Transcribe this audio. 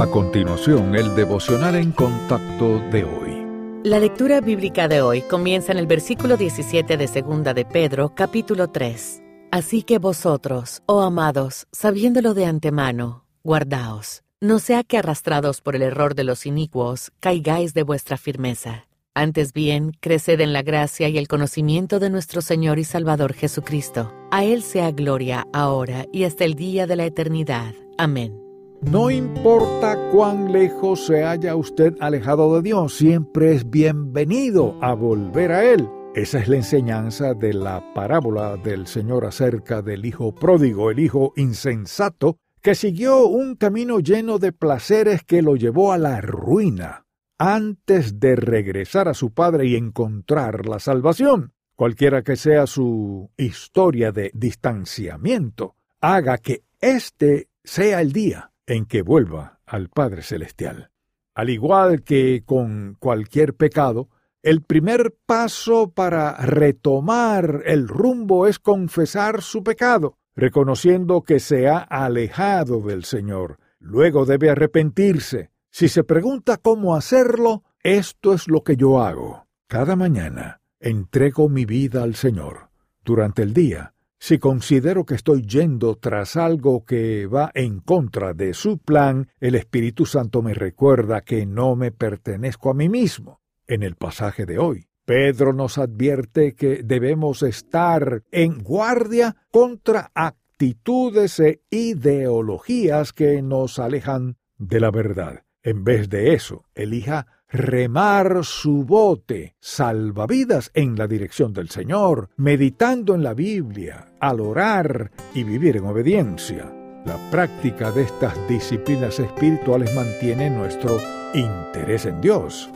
A continuación, el devocional en contacto de hoy. La lectura bíblica de hoy comienza en el versículo 17 de Segunda de Pedro, capítulo 3. Así que vosotros, oh amados, sabiéndolo de antemano, guardaos, no sea que arrastrados por el error de los inicuos, caigáis de vuestra firmeza. Antes bien, creced en la gracia y el conocimiento de nuestro Señor y Salvador Jesucristo. A Él sea gloria ahora y hasta el día de la eternidad. Amén. No importa cuán lejos se haya usted alejado de Dios, siempre es bienvenido a volver a Él. Esa es la enseñanza de la parábola del Señor acerca del Hijo pródigo, el Hijo insensato, que siguió un camino lleno de placeres que lo llevó a la ruina, antes de regresar a su Padre y encontrar la salvación. Cualquiera que sea su historia de distanciamiento, haga que este sea el día en que vuelva al Padre Celestial. Al igual que con cualquier pecado, el primer paso para retomar el rumbo es confesar su pecado, reconociendo que se ha alejado del Señor. Luego debe arrepentirse. Si se pregunta cómo hacerlo, esto es lo que yo hago. Cada mañana entrego mi vida al Señor. Durante el día si considero que estoy yendo tras algo que va en contra de su plan, el Espíritu Santo me recuerda que no me pertenezco a mí mismo. En el pasaje de hoy, Pedro nos advierte que debemos estar en guardia contra actitudes e ideologías que nos alejan de la verdad. En vez de eso, elija remar su bote salvavidas en la dirección del Señor, meditando en la Biblia, al orar y vivir en obediencia. La práctica de estas disciplinas espirituales mantiene nuestro interés en Dios.